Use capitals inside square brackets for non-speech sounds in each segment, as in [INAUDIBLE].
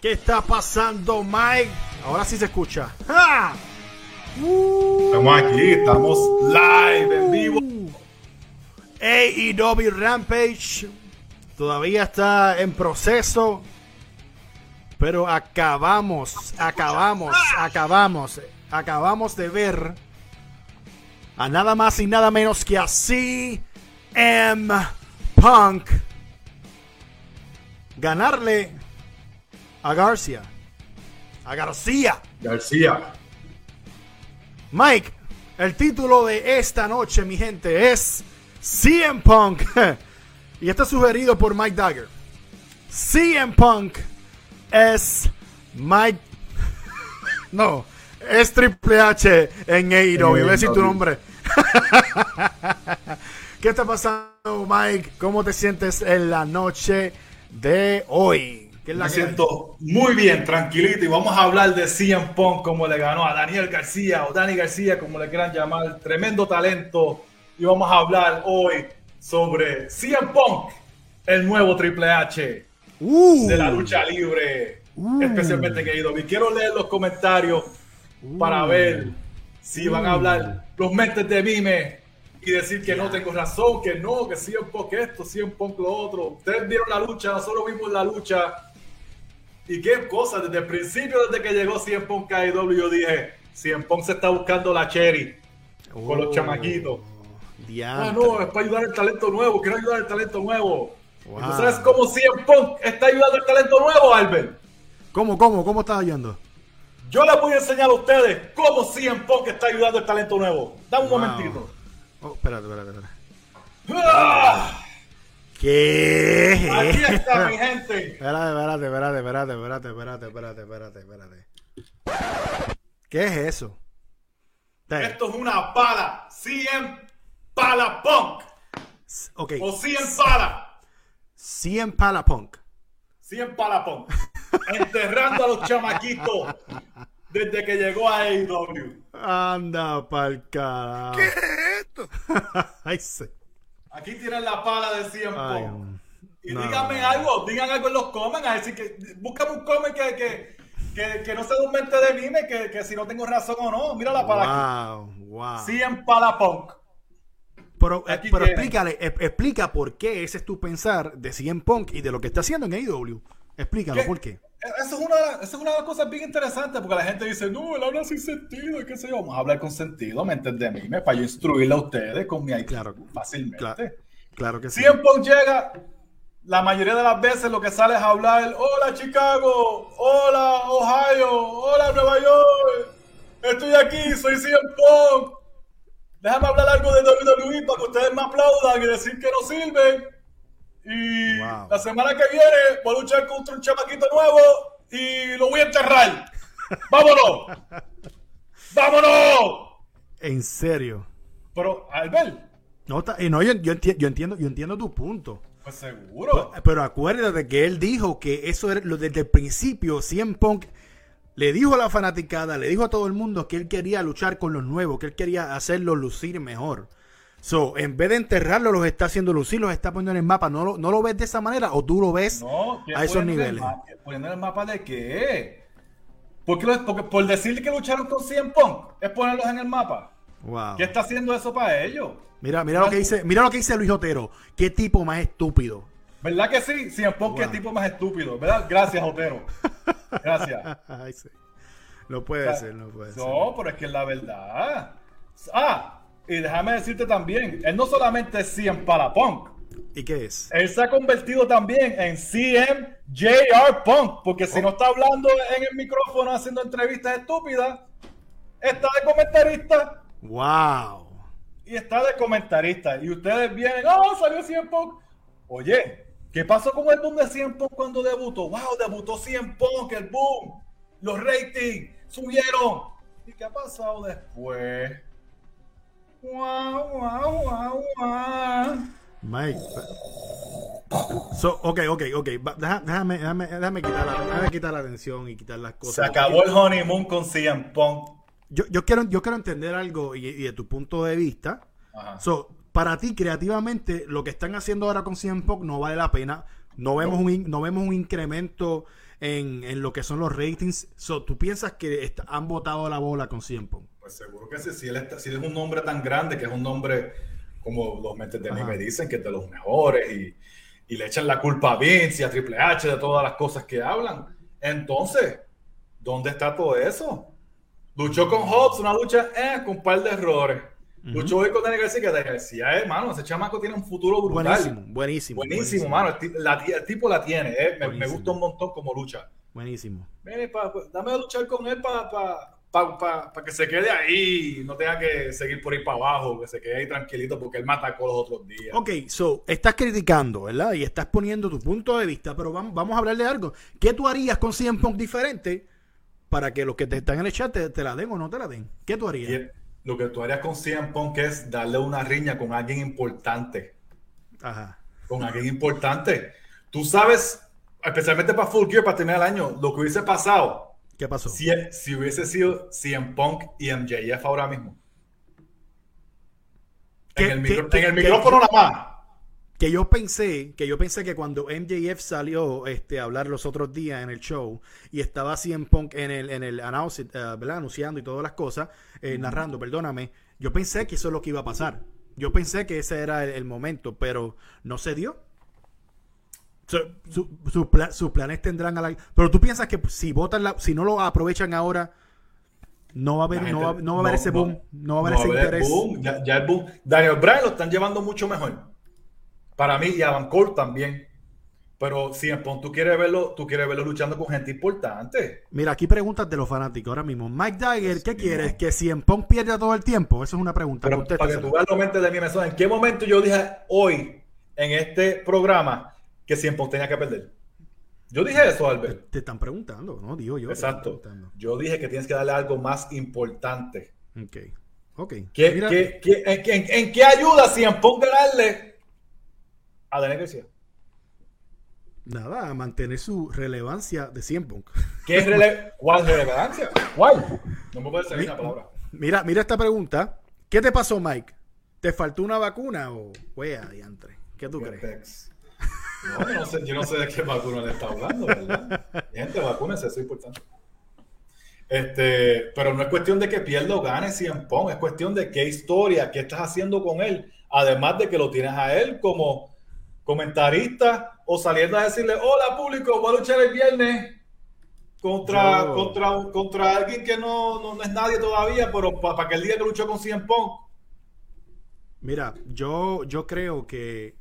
¿Qué está pasando, Mike? Ahora sí se escucha. ¡Ja! Estamos aquí, estamos live, en vivo. AEW Rampage todavía está en proceso. Pero acabamos, acabamos, acabamos, acabamos de ver a nada más y nada menos que a CM Punk ganarle a García. A García. García. Mike, el título de esta noche, mi gente, es CM Punk. [LAUGHS] y está sugerido por Mike Dagger. CM Punk es Mike. [LAUGHS] no, es Triple H en AEW. Voy a decir tu nombre. [LAUGHS] ¿Qué está pasando, Mike? ¿Cómo te sientes en la noche de hoy? ¿Qué es la Me siento muy bien, tranquilito. Y vamos a hablar de CM Punk, como le ganó a Daniel García o Dani García, como le quieran llamar. Tremendo talento. Y vamos a hablar hoy sobre CM Punk, el nuevo Triple H de la lucha libre, especialmente en AEW. Quiero leer los comentarios para ver si van a hablar los mentes de Mime y decir que no tengo razón, que no, que CM Punk esto, CM Punk lo otro. Ustedes vieron la lucha, nosotros vimos la lucha. Y qué cosa, desde el principio, desde que llegó CM Punk a yo dije, CM Punk se está buscando la cherry con los oh, chamaquitos. Ah, no, es para ayudar al talento nuevo, quiero ayudar al talento nuevo. ¿Tú sabes cómo CM Punk está ayudando al talento nuevo, Albert? ¿Cómo, cómo, cómo está ayudando? Yo les voy a enseñar a ustedes cómo CM Punk está ayudando al talento nuevo. Dame un momentito. Oh, espérate, espérate, espérate. ¡Ah! ¿Qué? Aquí está mi gente. Espérate, espérate, espérate, espérate, espérate, espérate, espérate, espérate, espérate ¿Qué es eso? Esto es una pala. 100 pala punk. Ok. O 100 pala. 100 pala punk. 100 pala punk. Enterrando a los chamaquitos desde que llegó a AEW. Anda pa'l carajo. ¿Qué es esto? [LAUGHS] Ay, se Aquí tienen la pala de 100 Punk. Y díganme algo, digan algo en los comments, a decir que búscame un comment que, que, que, que no mente de mime, que, que si no tengo razón o no. Mira la pala wow, aquí. Wow. 100 pala punk. Pero, eh, pero explícale, explica por qué ese es tu pensar de 100 Punk y de lo que está haciendo en AEW. Explícalo, ¿por qué? Eso es, una, eso es una de las cosas bien interesantes porque la gente dice, no, él habla sin sentido, qué sé yo. Vamos a hablar con sentido, ¿me entendés? Para yo instruirle a ustedes con mi claro, fácilmente. Claro, que sí. 100 Punk llega, la mayoría de las veces lo que sale es hablar, hola Chicago, hola Ohio, hola Nueva York, estoy aquí, soy 100 Punk. Déjame hablar algo de WWE para que ustedes me aplaudan y decir que no sirven. Y la semana que viene voy a luchar contra un chamaquito nuevo y lo voy a enterrar. [LAUGHS] ¡Vámonos! ¡Vámonos! En serio. Pero, Albert. No, eh, no yo, yo, entiendo, yo entiendo tu punto. Pues seguro. Pero, acuérdate que él dijo que eso era lo desde el principio. 100 Punk le dijo a la fanaticada, le dijo a todo el mundo que él quería luchar con los nuevos, que él quería hacerlo lucir mejor. So, en vez de enterrarlo, los está haciendo lucir, los está poniendo en el mapa. ¿No lo, no lo ves de esa manera o tú lo ves a esos niveles? ¿Poniendo en el mapa de qué? Porque, porque por decirle que lucharon con 100 Punk es ponerlos en el mapa. Wow. ¿Qué está haciendo eso para ellos? Mira, mira lo que dice, mira lo que dice Luis Otero. Qué tipo más estúpido. ¿Verdad que sí? 100 Punk, qué tipo más estúpido. ¿Verdad? Gracias, Otero. Gracias. [LAUGHS] Ay, sí. No puede ser, no puede ser. No, pero es que es la verdad. Ah, y déjame decirte también, él no solamente es CM para Punk. ¿Y qué es? Él se ha convertido también en CM Punk, porque si oh. no está hablando en el micrófono haciendo entrevistas estúpidas, está de comentarista. ¡Wow! Y está de comentarista. Y ustedes vienen, ¡oh, salió CM Punk! Oye, ¿qué pasó con el boom de CM Punk cuando debutó? ¡Wow! Debutó CM Punk, el boom. Los ratings subieron. ¿Y qué ha pasado después? Mike. So, ok, ok, ok. Déjame, déjame, déjame, quitar la, déjame quitar la atención y quitar las cosas. Se acabó el honeymoon con CM Punk. Yo, yo, quiero, yo quiero entender algo y, de tu punto de vista. So, para ti, creativamente, lo que están haciendo ahora con CM Punk no vale la pena No vemos, Un, no vemos un incremento en, en, lo que son los ratings. So, ¿Tú piensas que han botado la bola con CM Pues seguro que sí. Si él, si es un nombre tan grande, que es un nombre, como los mentes de mí me dicen, que es de los mejores y, y, le echan la culpa a Vince y a Triple H de todas las cosas que hablan. Entonces, ¿dónde está todo eso? Luchó con Hobbs, una lucha eh, con un par de errores. Luchó hoy con Daniel García, que García, hermano, ese chamaco tiene un futuro brutal. Buenísimo, buenísimo. Buenísimo, mano. El, tipo la tiene, eh. me, gusta un montón como lucha. Buenísimo. Mire, dame a luchar con él para que se quede ahí, no tenga que seguir por ahí para abajo, que se quede ahí tranquilito porque él mata con los otros días. Ok, so, estás criticando, ¿verdad? Y estás poniendo tu punto de vista, pero vamos, vamos a hablar de algo. ¿Qué tú harías con 100 Punk diferente para que los que te están en el chat te, la den o no te la den? ¿Qué tú harías? lo que tú harías con CM Punk es darle una riña con alguien importante. Ajá. Con alguien importante. Tú sabes, especialmente para Full Gear, para terminar el año, lo que hubiese pasado. ¿Qué pasó? Si, si hubiese sido CM Punk y MJF ahora mismo. En el, en el micrófono nada más que yo pensé, que yo pensé que cuando MJF salió este, a hablar los otros días en el show y estaba CM Punk en el, en el uh, anunciando y todas las cosas, eh, narrando, perdóname, yo pensé que eso es lo que iba a pasar. Yo pensé que ese era el, momento, pero no se dio. Sus planes tendrán a la... Pero tú piensas que si votan la, si no lo aprovechan ahora, no va a haber, no, va, a haber ese boom, no, va a haber ese interés. Ya, ya, el boom. Daniel Bryan lo están llevando mucho mejor. Para mí, y Adam Cole también. Pero si en tú quieres verlo, tú quieres verlo luchando con gente importante. Mira, aquí preguntas de los fanáticos ahora mismo. Mike Dagger, ¿qué quieres? ¿Que si en Punk pierda todo el tiempo? Esa es una pregunta. para que tú veas la mente de mi mesón, ¿en qué momento yo dije hoy en este programa que si en tenía que perder? Yo dije eso, Albert. Te están preguntando, ¿no? Digo yo. Exacto. Yo dije que tienes que darle algo más importante. Ok. Ok. en, qué ayuda si en Punk ganarle a Daniel García? Nada, a mantener su relevancia de 100 Punk. ¿Qué es rele [LAUGHS] ¿Cuál relevancia? ¿Cuál? No me puedes salir una palabra. Mira, mira esta pregunta. ¿Qué te pasó, Mike? ¿Te faltó una vacuna o fue adiantre? ¿Qué tú crees? No, yo no, sé, yo no sé de qué vacuna le está hablando, ¿verdad? Gente, vacúnense, eso es importante. Este, pero no es cuestión de que pierda o gane 100 Punk, es cuestión de qué historia, qué estás haciendo con él, además de que lo tienes a él como comentarista o saliendo a decirle, hola público, voy a luchar el viernes contra, contra, contra alguien que no, no, es nadie todavía, pero para que el día que luchó con Cien Pong. Mira, yo, yo creo que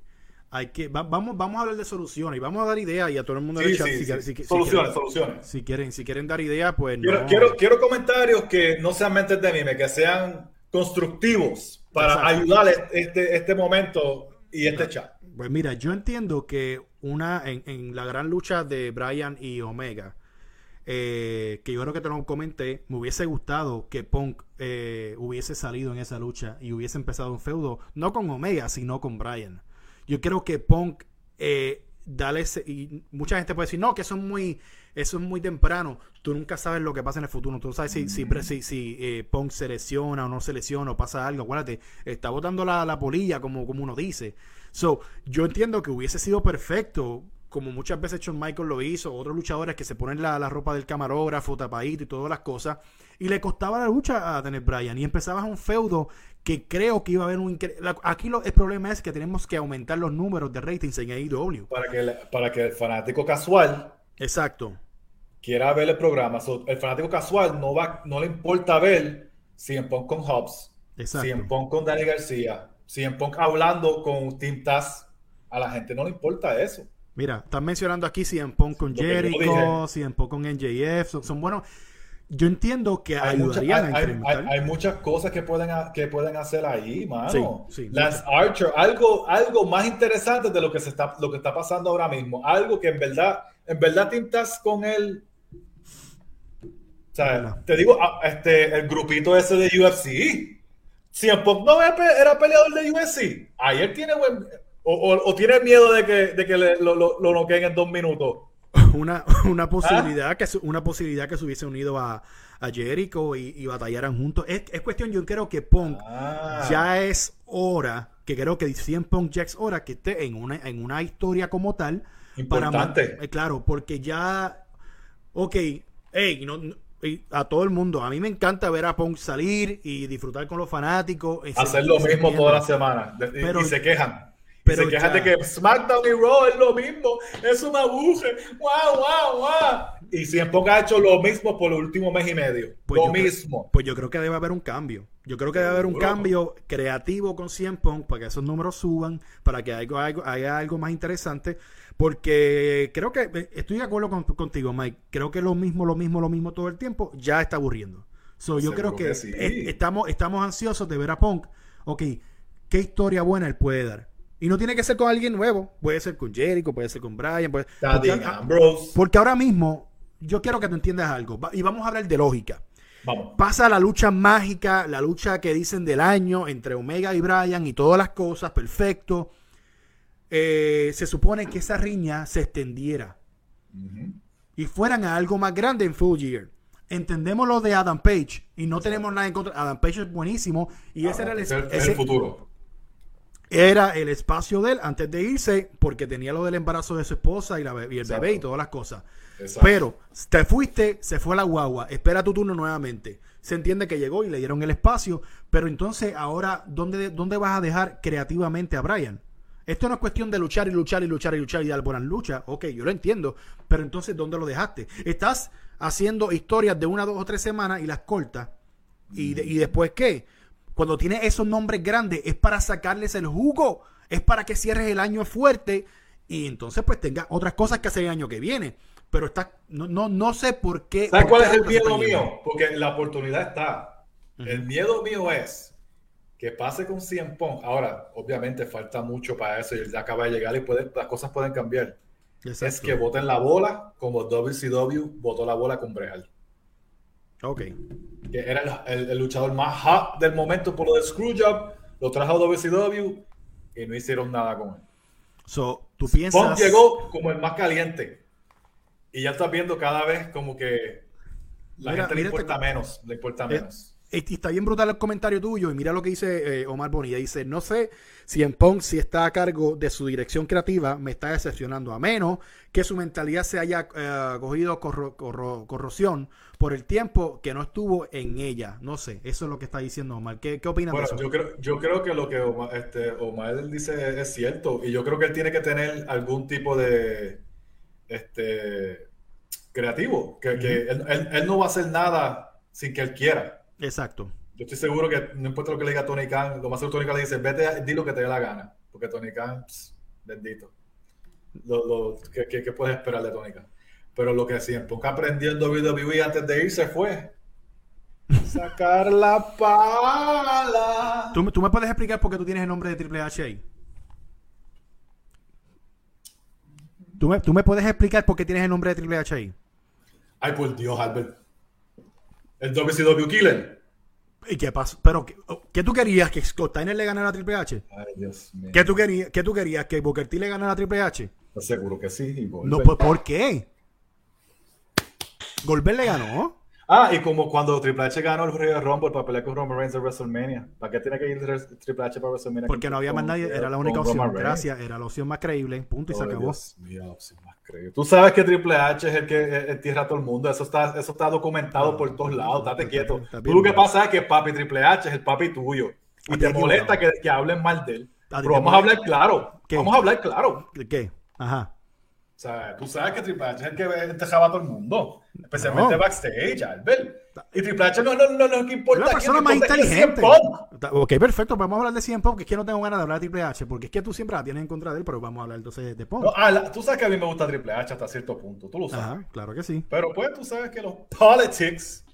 hay que vamos vamos a hablar de soluciones y vamos a dar ideas y a todo el mundo sí, soluciones soluciones. si quieren si quieren dar ideas pues quiero, quiero, quiero comentarios que no sean mentes de mime que sean constructivos para ayudar este este momento y este chat. pues mira, yo entiendo que una en, la gran lucha de Brian y Omega, eh, que yo creo que te lo comenté, me hubiese gustado que Punk eh, hubiese salido en esa lucha y hubiese empezado un feudo, no con Omega, sino con Brian. Yo creo que Punk, eh, dale y mucha gente puede decir, no, que eso es muy, eso es muy temprano. Tú nunca sabes lo que pasa en el futuro. Tú no sabes si, si, si, si Punk se lesiona o no se lesiona o pasa algo. Acuérdate, está botando la, la polilla, como, como uno dice. So, yo entiendo que hubiese sido perfecto, como muchas veces Shawn Michael lo hizo, otros luchadores que se ponen la, ropa del camarógrafo, tapadito y todas las cosas, y le costaba la lucha a Daniel Bryan, y empezabas un feudo que creo que iba a haber un... Aquí lo, el problema es que tenemos que aumentar los números de ratings en AEW. Para que, para que el fanático casual... Exacto. Quiera ver el programa. el fanático casual no, va, no le importa ver si en Punk con Hobbs, si en Punk con Daniel García, CM Punk hablando con Team Taz, a la gente no le importa eso. Mira, están mencionando aquí CM Punk con Jericho, CM Punk con NJF, son, buenos. Yo entiendo que hay ayudarían hay, muchas cosas que pueden, que pueden hacer ahí, mano. Lance Archer, algo, algo más interesante de lo que se está, lo que está pasando ahora mismo. Algo que en verdad, en verdad Taz con él. O sea, te digo, ah, este, el grupito ese de UFC si en Punk no era peleador de UFC, ayer tiene buen. O, tiene miedo de que, de que lo, lo, lo noqueen en dos minutos. [LAUGHS] Una, una posibilidad que una posibilidad que se hubiese unido a, a Jericho y, batallaran juntos. Es, es, cuestión, yo creo que Punk ah. ya es hora, que creo que 100 Punk ya es hora que esté en una, en una historia como tal Importante. Para, eh, claro, porque ya, ok, hey, no, a todo el mundo, a mí me encanta ver a Punk salir y disfrutar con los fanáticos. Hacer lo mismo toda la semana. y se quejan. Pero se quejan de que SmackDown y Raw es lo mismo, es una buje, wow, wow, wow. Y siempre ha hecho lo mismo por el último mes y medio. Pues lo mismo. pues yo creo que debe haber un cambio. Yo creo que debe haber un cambio creativo con CM Punk para que esos números suban, para que haya algo, haya algo más interesante. Porque creo que eh, estoy de acuerdo contigo, Mike. Creo que lo mismo, lo mismo, lo mismo todo el tiempo ya está aburriendo. So, yo creo que, estamos, estamos ansiosos de ver a Punk. Ok, ¿qué historia buena él puede dar? Y no tiene que ser con alguien nuevo. Puede ser con Jericho, puede ser con Brian. Puede, porque, porque, ahora mismo, yo quiero que tú entiendas algo. Y vamos a hablar de lógica. Vamos. Pasa la lucha mágica, la lucha que dicen del año entre Omega y Brian y todas las cosas, perfecto. Eh, se supone que esa riña se extendiera y fueran a algo más grande en Full Year. Entendemos lo de Adam Page y no tenemos nada en contra. Adam Page es buenísimo y ese era el, el futuro. Era el espacio de él antes de irse porque tenía lo del embarazo de su esposa y, la, y el bebé y todas las cosas. Pero te fuiste, se fue la guagua, espera tu turno nuevamente. Se entiende que llegó y le dieron el espacio, pero entonces ahora, ¿dónde, dónde vas a dejar creativamente a Brian? Esto no es cuestión de luchar y luchar y luchar y luchar y dar buenas luchas. Ok, yo lo entiendo. Pero entonces, ¿dónde lo dejaste? Estás haciendo historias de una, dos o tres semanas y las cortas. ¿Y, ¿Y después qué? Cuando tienes esos nombres grandes es para sacarles el jugo. Es para que cierres el año fuerte y entonces pues tengas otras cosas que hacer el año que viene. Pero está, no, no, no sé por qué. ¿Sabes cuál es el miedo mío? Porque la oportunidad está. El miedo mío es que pase con 100 Punk. Ahora, obviamente falta mucho para eso y él ya acaba de llegar y puede, las cosas pueden cambiar. Es que voten la bola como WCW votó la bola con Brehal. Ok. Que era el, luchador más hot del momento por lo de Screwjob. Lo trajo a WCW y no hicieron nada con él. So, tú piensas. Punk llegó como el más caliente. Y ya estás viendo cada vez como que la gente le importa menos. Le importa eh, menos está bien brutal el comentario tuyo y mira lo que dice eh, Omar Bonilla. Dice, no sé si en Pong, si está a cargo de su dirección creativa, me está decepcionando, a menos que su mentalidad se haya eh, cogido corrosión por el tiempo que no estuvo en ella. No sé, eso es lo que está diciendo Omar. ¿Qué, qué opinas de eso? Yo creo, yo creo que lo que Omar, este, Omar dice es cierto y yo creo que él tiene que tener algún tipo de... Este, creativo, que, él no va a hacer nada sin que él quiera. Exacto. Yo estoy seguro que no importa lo que le diga Tony Khan, lo más seguro Tony Khan le dice, vete, di lo que te dé la gana. Porque Tony Khan, bendito. Lo, ¿qué, puedes esperar de Tony Khan? Pero lo que siempre que aprendió en WWE antes de irse fue sacar la pala. ¿Tú, ¿Tú, me puedes explicar por qué tú tienes el nombre de Triple H ahí? ¿Tú me, ¿Tú me puedes explicar por qué tienes el nombre de Triple H ahí? Ay, por Dios, Albert. El WCW Killer. ¿Y qué pasó? Pero, ¿qué, tú querías? ¿Que Scott Steiner le ganara a Triple H? Ay, Dios mío. ¿Qué tú querías? ¿Qué tú querías? ¿Que Booker T le ganara a Triple H? Seguro que sí. No, pues, ¿por qué? Goldberg le ganó. Ah, y como cuando Triple H ganó el Royal Rumble para pelear con Roman Reigns en WrestleMania. ¿Para qué tiene que ir Triple H para WrestleMania? Porque no había más nadie, era la única opción. Gracias, era la opción más creíble. Punto y se acabó. Dios mío, la opción más creíble. Tú sabes que Triple H es el que entierra a todo el mundo. Eso está, eso está documentado por todos lados. Date quieto. Tú lo que pasa es que papi Triple H es el papi tuyo. Y te molesta que, que, hablen mal de él. Pero vamos a hablar claro. Vamos a hablar claro. ¿Qué? Ajá. O sea, tú sabes que Triple H es el que enterraba a todo el mundo, especialmente backstage, Albert. Y Triple H no, no, no, no, no importa. Una persona más inteligente. Ok, perfecto, vamos a hablar de CM Punk, que es que no tengo ganas de hablar de Triple H, porque es que tú siempre la tienes en contra de él, pero vamos a hablar entonces de Punk. ah, tú sabes que a mí me gusta Triple H hasta cierto punto, tú lo sabes. Ajá, claro que sí. Pero pues tú sabes que los politics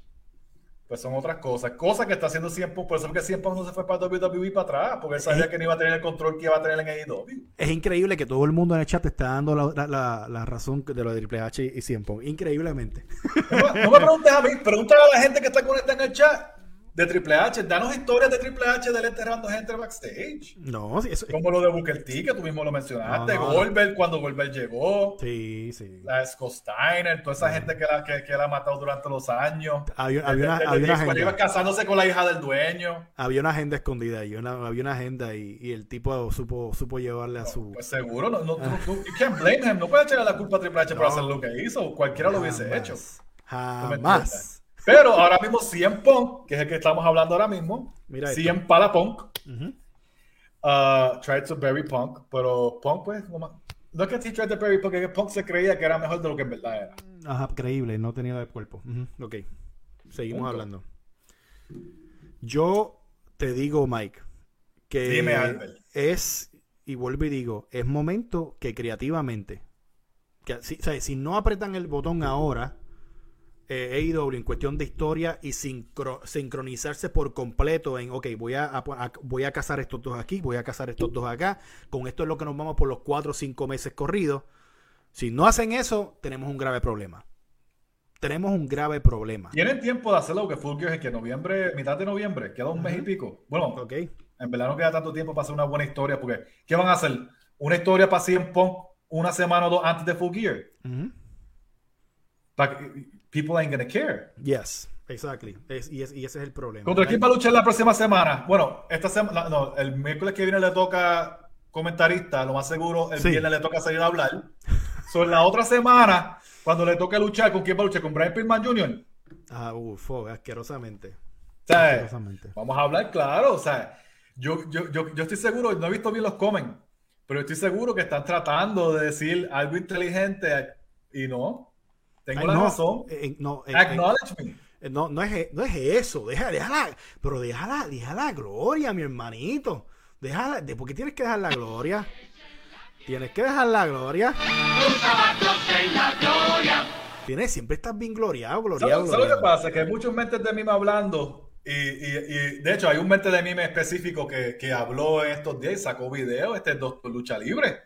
pues son otras cosas. Cosas que está haciendo siempre, por eso es que siempre no se fue para WWE para atrás, porque él sabía que no iba a tener el control que iba a tener en AEW. Es increíble que todo el mundo en el chat está dando la, la, la, razón de lo de Triple H y siempre. Increíblemente. No, me preguntes a mí, pregúntale a la gente que está conectada en el chat. De Triple H. Danos historias de Triple H de él enterrando gente backstage. No, sí, eso, Como lo de Booker T, que tú mismo lo mencionaste. No, no, no. Goldberg, cuando Goldberg llegó. sí, sí. La Scott Steiner, toda esa gente que la, que, que la ha matado durante los años. Había, había una, había una agenda. casándose con la hija del dueño. Había una agenda escondida ahí, una- había una agenda y, y el tipo supo, supo llevarle a su... Pues seguro, no, no, tú- tú- [LAUGHS] you can't blame him. No puedes echarle la culpa a Triple H por No. hacer lo que hizo. Cualquiera lo hubiese Jamás. hecho. Jamás. Pero ahora mismo CM Punk, que es el que estamos hablando ahora mismo, Mira esto. CM para Punk, uh, tried to bury Punk, pero Punk pues, no, no es que he tried to bury Punk, es que Punk se creía que era mejor de lo que en verdad era. Ajá, creíble, no tenía el cuerpo. Ujú, Ok, seguimos Punto. hablando. Yo te digo, Mike, que Dime, es, y vuelvo y digo, es momento que creativamente, que si, o sea, si no apretan el botón ahora, eh, AEW en cuestión de historia y sincro- sincronizarse por completo en, ok, voy a, a- voy a cazar estos dos aquí, voy a cazar estos dos acá, con esto es lo que nos vamos por los cuatro o cinco meses corridos. Si no hacen eso, tenemos un grave problema. Tenemos un grave problema. Tienen tiempo de hacerlo, Gear es que noviembre, mitad de noviembre, queda un mes y pico. Bueno, Ok. en verdad no queda tanto tiempo para hacer una buena historia, porque ¿qué van a hacer? ¿Una historia para CM Punk una semana o dos antes de Full Gear? Ujú. Pa- People ain't gonna care. Yes, exactly. Es- y, es- y ese es el problema. ¿Contra quién va a luchar la próxima semana? Bueno, esta semana, no, el miércoles que viene le toca comentarista, lo más seguro, el Sí. viernes le toca salir a hablar. So, en la otra semana, cuando le toque luchar, ¿con quién va a luchar? ¿Con Brian Pillman Jr.? Ah, uf, oh, asquerosamente. Asquerosamente. vamos a hablar claro, o sea, yo, yo, yo, yo estoy seguro, no he visto bien los comen, pero estoy seguro que están tratando de decir algo inteligente y no. Tengo Ay, la no, razón. eh, eh, no, eh, Acknowledge me. eh, no, no, es, no es eso. Deja, déjala, pero déjala, déjala gloria, mi hermanito. Déjala, de, ¿por qué tienes que dejar la gloria? Tienes que dejar la gloria. Tienes, siempre estás bien gloriado, gloriado. ¿Sabes, lo que pasa? Que hay muchos mentes de mime hablando. Y, y- y, de hecho, hay un mente de mime específico que, que habló en estos días y sacó video. Este es Doctor Lucha Libre.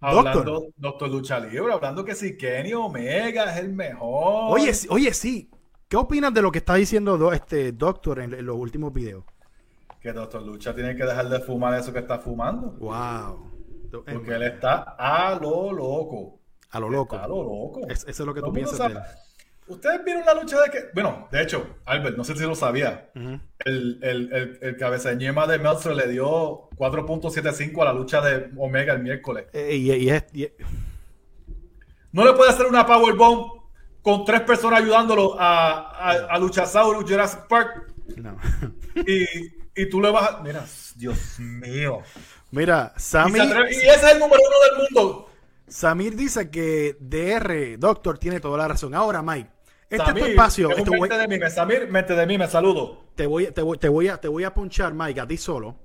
Hablando, Doctor Lucha Libre, hablando que si Kenny Omega es el mejor. Oye, sí- oye, sí. ¿Qué opinas de lo que está diciendo do- este Doctor en, en los últimos videos? Que Doctor Lucha tiene que dejar de fumar eso que está fumando. Wow. Porque él está a lo loco. A lo loco. Está a lo loco. Es- eso es lo que tú piensas de él. Ustedes vieron la lucha de que. Bueno, de hecho, Albert, no sé si lo sabía. Ujú. El, el, el, el cabezañema de Meltzer le dio 4.75 a la lucha de Omega el miércoles. Eh, y, y es- y- No le puede hacer una powerbomb con tres personas ayudándolo a, a, a Luchasaurus Jurassic Park no. y, y tú le vas a... Mira, Dios mío. Mira, Y, Samir, se atreve- y ese es el número uno del mundo. Samir dice que DR Doctor tiene toda la razón. Ahora, Mike, este es tu espacio. es un mente de mí, Samir, mente de mí, me saludo. te, voy, te, voy, te, voy a, te voy a ponchar, Mike, a ti solo.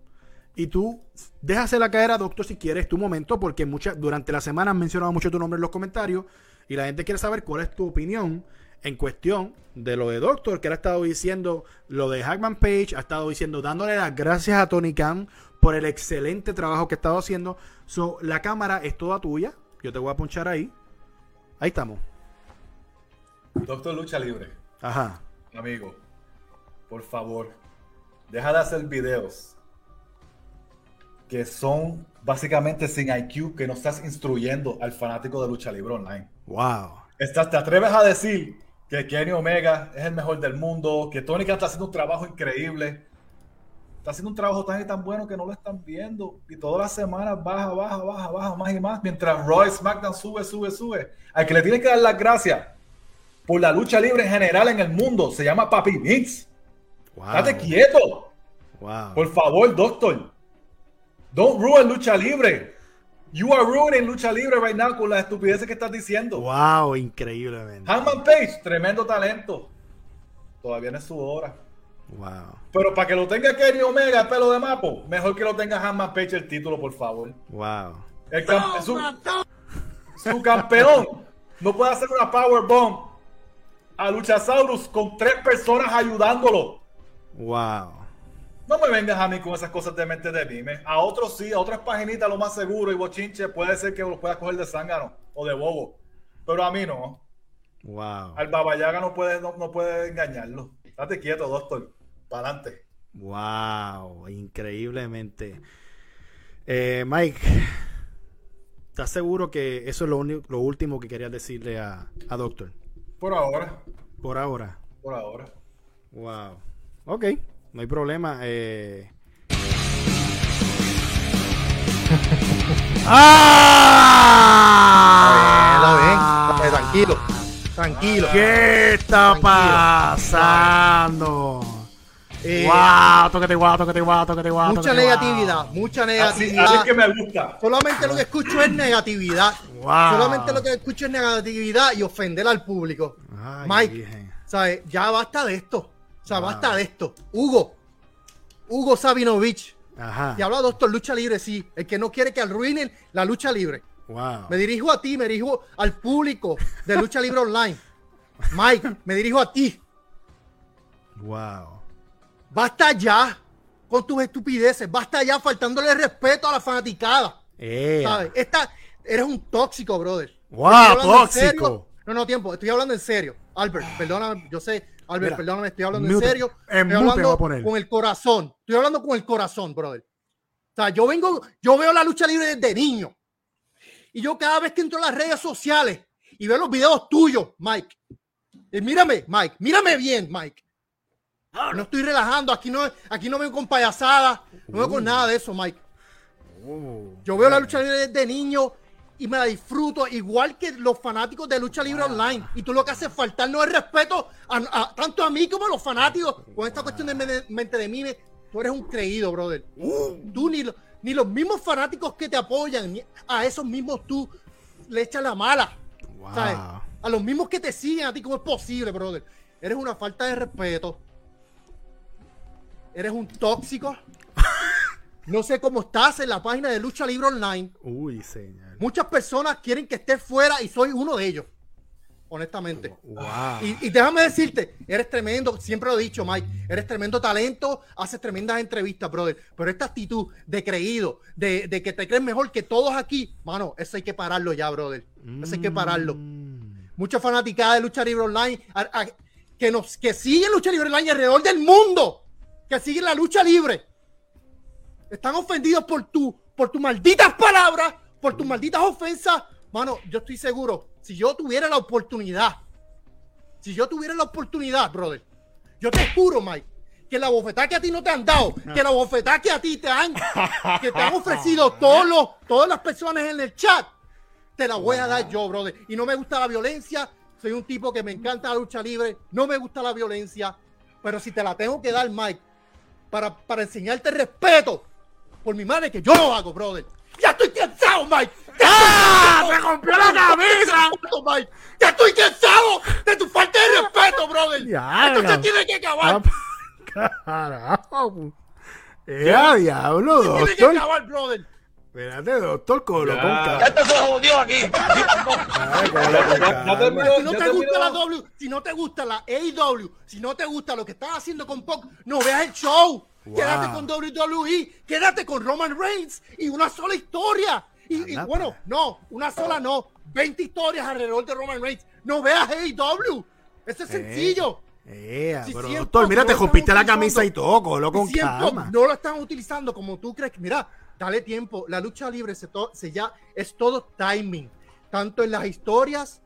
Y tú déjasela caer a Doctor si quieres tu momento, porque muchas durante la semana han mencionado mucho tu nombre en los comentarios. Y la gente quiere saber cuál es tu opinión en cuestión de lo de Doctor, que él ha estado diciendo lo de Hackman Page, ha estado diciendo, dándole las gracias a Tony Khan por el excelente trabajo que ha estado haciendo. So, la cámara es toda tuya. Yo te voy a ponchar ahí. Ahí estamos. Doctor Lucha Libre. Ajá. amigo, por favor, deja de hacer videos que son básicamente sin IQ, que no estás instruyendo al fanático de lucha libre online. Wow. Estás, te atreves a decir que Kenny Omega es el mejor del mundo, que Tony Khan está haciendo un trabajo increíble. Está haciendo un trabajo tan y tan bueno que no lo están viendo. Y todas las semanas baja, baja, baja, baja, más y más. Mientras Roy SmackDown sube, sube, sube. Al que le tiene que dar las gracias por la lucha libre en general en el mundo se llama Papi Mix. Wow. Date quieto. Wow. Por favor, doctor. Don't ruin lucha libre. You are ruining lucha libre right now con las estupideces que estás diciendo. Wow, increíblemente. Hanman Page, tremendo talento. Todavía no es su hora. Wow. Pero para que lo tenga Kenny Omega, el pelo de mapo, mejor que lo tenga Hanman Page el título, por favor. Wow. El su, su campeón no puede hacer una power bomb a Luchasaurus con tres personas ayudándolo. Wow. No me vengas a mí con esas cosas de mente de mime. A otros sí, a otras paginitas lo más seguro y bochinche puede ser que lo pueda coger de zángano o de bobo. Pero a mí no. Wow. Al Babayaga no puede, no, no puede engañarlo. Date quieto, doctor. para adelante. Wow, increíblemente. Eh, Mike, ¿estás seguro que eso es lo, único, lo último que querías decirle a, a Doctor? Por ahora. Por ahora. Por ahora. Wow. Ok, no hay problema. Eh... [LAUGHS] ¡Ah! Está bien, está bien. Tranquilo. Tranquilo. ¿Qué está Tranquilo. pasando? Eh, Wow, tócate guau, tócate guau, tócate guau. mucha tócate guau. negatividad, mucha Así, negatividad. así es que me gusta. Solamente lo que escucho es negatividad. Wow. Solamente lo que escucho es negatividad y ofender al público. Ay, Mike. ¿sabes? Ya basta de esto. O sea, Wow. basta de esto. Hugo. Hugo Sabinovich. Ajá. Y habla doctor lucha libre, sí. El que no quiere que arruinen la lucha libre. Wow. Me dirijo a ti, me dirijo al público de lucha libre online. Mike, me dirijo a ti. Wow. Basta ya con tus estupideces. Basta ya faltándole respeto a la fanaticada. Eh. ¿Sabes? Esta, eres un tóxico, brother. Wow, tóxico. No, no, tiempo. Estoy hablando en serio. Albert, perdóname. Yo sé, Albert, Mira, perdóname. Estoy hablando mute. en serio. En Estoy a hablando poner. con el corazón. Estoy hablando con el corazón, brother. O sea, yo vengo, yo veo la lucha libre desde niño. Y yo cada vez que entro a las redes sociales y veo los videos tuyos, Mike. Y mírame, Mike. Mírame bien, Mike. No estoy relajando. Aquí no, aquí no vengo con payasadas. No vengo con nada de eso, Mike. Uh, Yo veo la lucha libre desde niño y me la disfruto igual que los fanáticos de lucha libre online. Y tú lo que haces faltarnos el respeto a, a- tanto a mí como a los fanáticos con esta cuestión de me- mente de mime. Tú eres un creído, brother. Tú ni, lo- ni los mismos fanáticos que te apoyan, ni a esos mismos tú le echas la mala. wow. ¿sabes? A los mismos que te siguen a ti, ¿cómo es posible, brother? Eres una falta de respeto. Eres un tóxico. No sé cómo estás en la página de Lucha Libre Online. Uy, señor. Muchas personas quieren que estés fuera y soy uno de ellos. Honestamente. Wow. Y, y déjame decirte, eres tremendo, siempre lo he dicho, Mike, eres tremendo talento, haces tremendas entrevistas, brother. Pero esta actitud de creído, de, de que te crees mejor que todos aquí, mano, eso hay que pararlo ya, brother. Eso hay que pararlo. Mm. Mucha fanaticada de Lucha Libre Online a- a- que nos que siguen Lucha Libre Online alrededor del mundo, que siguen la lucha libre. Están ofendidos por tu por tus malditas palabras, por tus malditas ofensas. Mano, yo estoy seguro, si yo tuviera la oportunidad, si yo tuviera la oportunidad, brother, yo te juro, Mike, que la bofetada que a ti no te han dado, que la bofetada que a ti te han, que te han ofrecido [LAUGHS] todos los, todas las personas en el chat, te la voy a dar yo, brother. Y no me gusta la violencia. Soy un tipo que me encanta la lucha libre. No me gusta la violencia. Pero si te la tengo que dar, Mike, para, para enseñarte respeto, por mi madre, que yo lo hago, brother. Ya estoy cansado, Mike. Ya ¡Ah! ¡Se rompió la cansado, Mike. Ya estoy cansado de tu falta de respeto, brother. Ya, Esto se ya. tiene que acabar. Ah, [LAUGHS] Carajo. ¡Eh, a diablo, Tiene que doctor! acabar, brother. Espérate, doctor, colo Ya. con calma. Esto se jodió aquí. Ya- ya. Si no Ya te gusta la. W, si no te gusta la AEW, si no te gusta lo que estás haciendo con Pop, no veas el show. Wow. Quédate con WWE, quédate con Roman Reigns y una sola historia. Y, bueno, no, una sola no, 20 historias alrededor de Roman Reigns. No veas AEW. Eso es Eh, sencillo. Eh, Si pero doctor, mira, no te rompiste la camisa y todo, colo con Si calma. no lo están utilizando como tú crees que, mira, dale tiempo. La lucha libre se, to- se ya es todo timing, tanto en las historias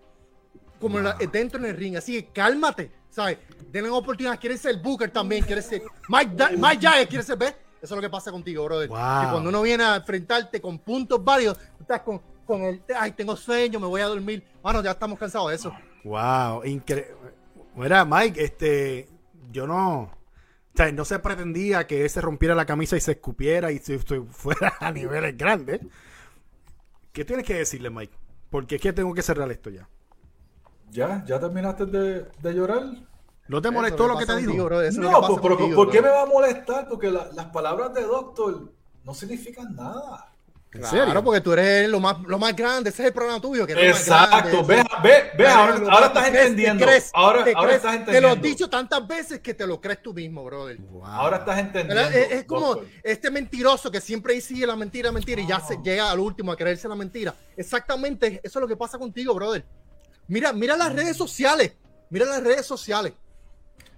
como en la- dentro en el ring. Así que cálmate, ¿sabes? Denle oportunidad. Quieres ser Booker también, quieres ser Mike, Da- Mike Jagger, quieres ser, ¿ves? Eso es lo que pasa contigo, brother. Wow. Que cuando uno viene a enfrentarte con puntos válidos, tú estás con, con el, ay, tengo sueño, me voy a dormir. Bueno, ya estamos cansados de eso. Wow, increíble. Mira, Mike, este, yo no, sea, no se pretendía que él se rompiera la camisa y se escupiera y se, se fuera [LAUGHS] a niveles grandes. ¿Qué tienes que decirle, Mike? Porque es que tengo que cerrar esto ya. ¿Ya? ¿Ya terminaste de, de llorar? ¿No te molestó es lo que te digo? No, que pues, pero contigo, ¿por qué me va a molestar? Porque la- las palabras de Doctor no significan nada. ¿En Claro, serio? porque tú eres lo más, lo más grande, ese es el programa tuyo. Que eres lo más Exacto, grande, ve, ve, ve, ahora, Te estás te entendiendo. crees, Ahora, te ahora estás Te entendiendo. lo he dicho tantas veces que te lo crees tú mismo, brother. Wow. Ahora estás entendiendo. Es, es como Doctor. este mentiroso que siempre sigue la mentira, mentira y ya se llega al último a creerse la mentira. Exactamente, eso es lo que pasa contigo, brother. Mira, mira las redes sociales. Mira las redes sociales.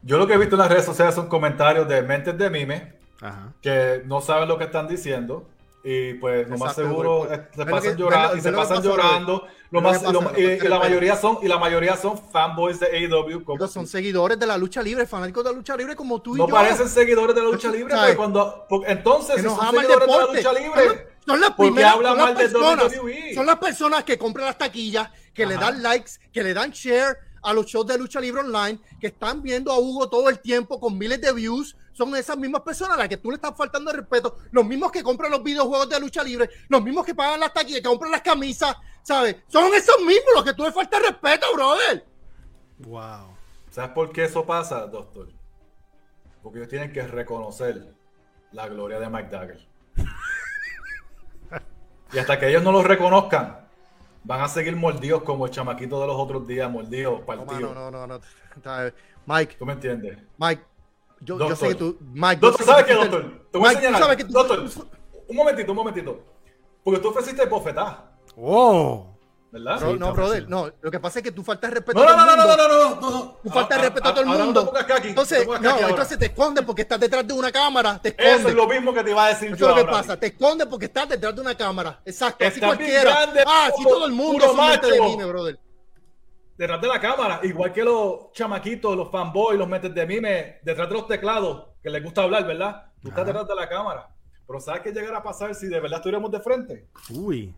Yo lo que he visto en las redes sociales son comentarios de mentes de mime Ajá. que no saben lo que están diciendo y pues lo más seguro eh, se pasan llorando y se pasan pasa, llorando lo más y, la mayoría son y la mayoría son fanboys de AEW como son seguidores de la lucha libre, fanáticos de la lucha libre como tú y no yo. parecen seguidores de la lucha libre porque cuando porque entonces si son seguidores de la lucha libre las- Son las primeras son las personas, WWE. son las personas que compran las taquillas, que le Ajá. dan likes, que le dan share a los shows de lucha libre online, que están viendo a Hugo todo el tiempo con miles de views. Son esas mismas personas a las que tú le estás faltando de respeto. Los mismos que compran los videojuegos de lucha libre, los mismos que pagan las taquillas, que compran las camisas, ¿sabes? Son esos mismos los que tú le faltas respeto, brother. Wow. ¿Sabes por qué eso pasa, doctor? Porque ellos tienen que reconocer la gloria de Mike Dagger. [LAUGHS] y hasta que ellos no lo reconozcan, van a seguir mordidos como el chamaquito de los otros días, mordidos, No, partidos. no, no, no. ¿Sabes? Mike, ¿Tú me entiendes? Mike, yo, yo sé que tú. Mike, Doctor, ¿sabes qué, doctor? Te voy a tú sabes que tú- Doctor, un momentito, un momentito. Porque tú ofreciste bofetada, Oh. ¿Verdad? Sí, no, está brother, no. Lo que pasa es que tú faltas respeto No, a no, todo no, el no, no, mundo. no, no, no, no. Tú faltas Ah, respeto a todo el mundo. entonces, no, ahora. entonces te escondes porque estás detrás de una cámara. Te Eso es lo mismo que te iba a decir Eso yo es lo que ahora. pasa. Te escondes porque estás detrás de una cámara. Exacto. Así Estás bien cualquiera. grande, ah, así todo el mundo puro son mente de mime, brother. detrás de la cámara, igual que los chamaquitos, los fanboys, los metes de mime, detrás de los teclados, que les gusta hablar, ¿verdad? Tú estás detrás de la cámara. Pero ¿sabes qué llegará a pasar si de verdad estuviéramos de frente? Uy.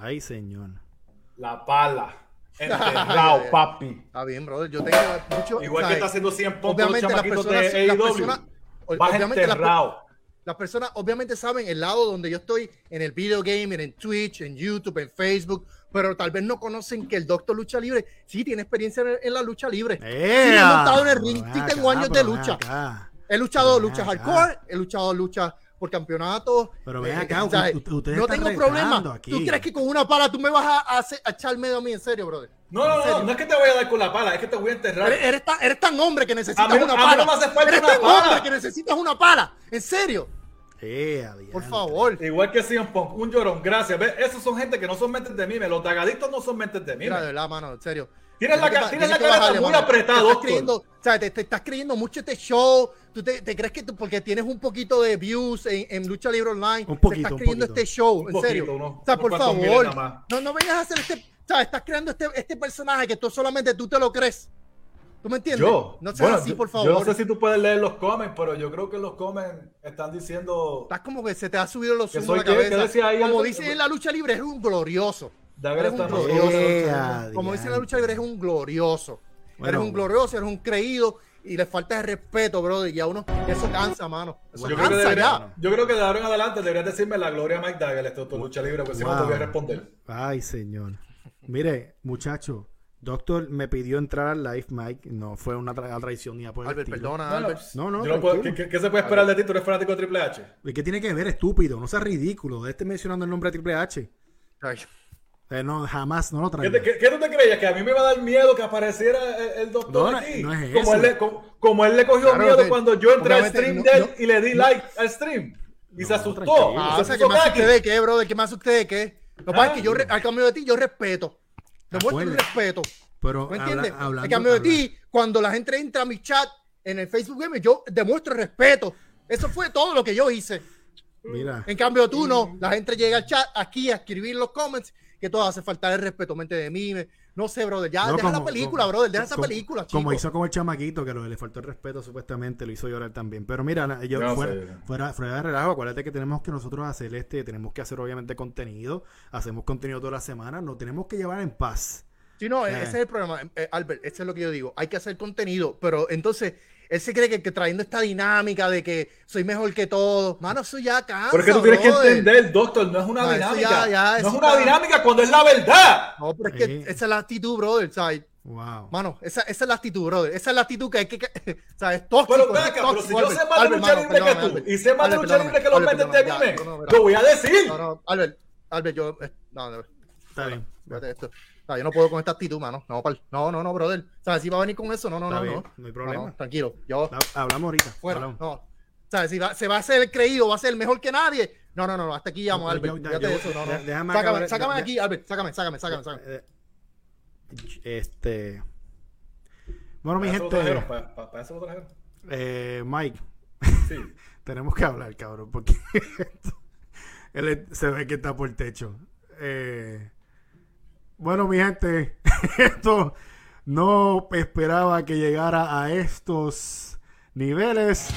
Ay, señor. La pala. Enterrado, [LAUGHS] papi. Está bien, brother. Yo tengo mucho. Igual que está haciendo 100 puntos los Obviamente, las personas. de las personas Vas obviamente, las per- enterrado. Las personas obviamente saben el lado donde yo estoy en el video gaming, en Twitch, en YouTube, en Facebook, pero tal vez no conocen que el Doctor Lucha Libre sí tiene experiencia en, en la lucha libre. Sí, he montado en el ring, sí tengo acá, años de lucha. acá. He luchado luchas hardcore, he luchado luchas por campeonato. Pero ven Eh, acá, ustedes no tengo problema. aquí. ¿Tú crees que con una pala tú me vas a, a hacer- a echar medio a mí en serio, brother? No, no, ¿En no, no es que te voy a dar con la pala, es que te voy a enterrar. Eres, eres tan, eres tan hombre que necesitas mí una a mí pala. no me hace falta eres una tan pala. hombre que necesitas una pala. En serio, Eh, por favor. Igual que CM Punk, un llorón, gracias. ¿Ves? Esos son gente que no son mentes de mime. Los tagadictos no son mentes de mime. Mira, de verdad, mano, en serio. Tienes la, Tienes la cara bajarle, muy mano. apretada, Te estás creyendo, o sea, te, te estás creyendo mucho este show. Tú te, te crees que tú, porque tienes un poquito de views en, en Lucha Libre Online, Un te poquito, estás un creyendo poquito. este show, Un en poquito, serio. uno- o sea, por favor, no, no vengas a hacer este, o sea, estás creando este, este personaje que tú solamente tú te lo crees. ¿Tú me entiendes? Yo, no seas bueno, así, yo- por Yo favor. no sé si tú puedes leer los comments, pero yo creo que los comments están diciendo. Estás como que se te ha subido los ¿Que humos a la cabeza. decía ahí, como Alberto? dice en la lucha libre, es un glorioso. Un está glorioso. Eh, Como dice la lucha libre, eres un glorioso. Bueno, eres un glorioso, eres un creído y le falta de respeto, brother. Y a uno, eso cansa, mano. Eso Yo creo, que cansa debería- ya. yo creo que de ahora en adelante deberías decirme la gloria a Mike Dagger, este doctor lucha libre, porque si no te voy a responder. Ay, señor. Mire, muchacho, Doctor me pidió entrar al live, Mike. No fue una tra- traición ni a por Albert, estilo. perdona, No, no, Albert. No, no, no puedo- tranquilo. ¿qué, qué- qué se puede esperar de ti? Tú eres fanático de Triple H. ¿Y qué tiene que ver, estúpido? No seas ridículo. De este mencionando el nombre de Triple H. Ay, Eh, no, jamás, no lo ¿Qué, traigas. te- qué- qué tú te creías? ¿Que a mí me iba a dar miedo que apareciera el, el doctor No, no, aquí? no es como, eso. él le, como, como él le cogió Claro, miedo cuando yo entré al stream no- de él no- y le di like al stream. Y se asustó. Ah, o sea, ¿qué más usted de qué, brother? ¿Qué más usted de qué? Lo que pasa es que yo, Ah. al cambio de ti, yo respeto. Demuestro un Acuérdate. respeto. Pero ¿Me habla- entiendes? hablando- en cambio de ti, cuando la gente entra a mi chat en el Facebook Game, yo demuestro respeto. Eso fue todo lo que yo hice. Mira, En cambio tú no, la gente llega al chat aquí a escribir los comments que todo hace falta de respeto, mente de mí, me- no sé, brother, ya No, deja la película, como- brother, deja esa película, chico. Como hizo con el chamaquito, que lo, le faltó el respeto, supuestamente, lo hizo llorar también. Pero mira, yo, No fuera, fuera, fuera de relajo, acuérdate que tenemos que nosotros hacer este, tenemos que hacer obviamente contenido, hacemos contenido toda la semana, nos tenemos que llevar en paz. Sí, no, Eh. ese es el problema, eh, Albert, ese es lo que yo digo, hay que hacer contenido, pero entonces él se cree que, que trayendo esta dinámica de que soy mejor que todos, mano, eso ya cansa, Porque tú tienes que entender, doctor, no es una No, dinámica. ya- ya, no es una está- dinámica cuando es la verdad. No, pero es que Sí. esa es la actitud, brother, ¿sabes? Wow. Mano, esa, esa es la actitud, brother. Esa es la actitud que hay que. que [LAUGHS] ¿Sabes? Tóxico. Pero es venga, pero si yo Albert. sé más de lucha libre que tú Albert. y sé más de lucha libre que los metes de no, lo voy a decir. No, no, Albert, Albert, yo. eh, No, no, Está bien. fíjate esto. O sea, yo no puedo con esta actitud, mano. No, pal- no, no, no, brother. O sea, si va a venir con eso, no, no, Está no, bien, no. no hay problema. tranquilo. Yo, Ha- Hablamos ahorita. fuera. hablamos. No. O sea, si va, se va a hacer el creído, va a ser el mejor que nadie. No, no, no, no, hasta aquí llamo, No, Albert. yo- ya- Fíjate yo- eso, no, no. de- déjame sácame, acabar- sácame de- aquí, Albert. Sácame, sácame, sácame, sácame. Eh, Este. Bueno, mi gente, trajeron, para- para- para eso lo trajeron. eh, Mike, Sí. [LAUGHS] tenemos que hablar, cabrón, porque [LAUGHS] él se ve que está por el techo. Eh, bueno, mi gente, [LAUGHS] esto no esperaba que llegara a estos niveles.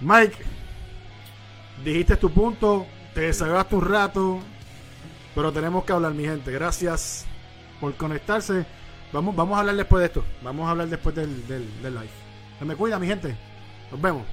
Mike, dijiste tu punto, te desahogaste un rato, pero tenemos que hablar, mi gente. Gracias por conectarse. Vamos, vamos a hablar después de esto. Vamos a hablar después del, del, del live. Se me cuida, mi gente. Nos vemos.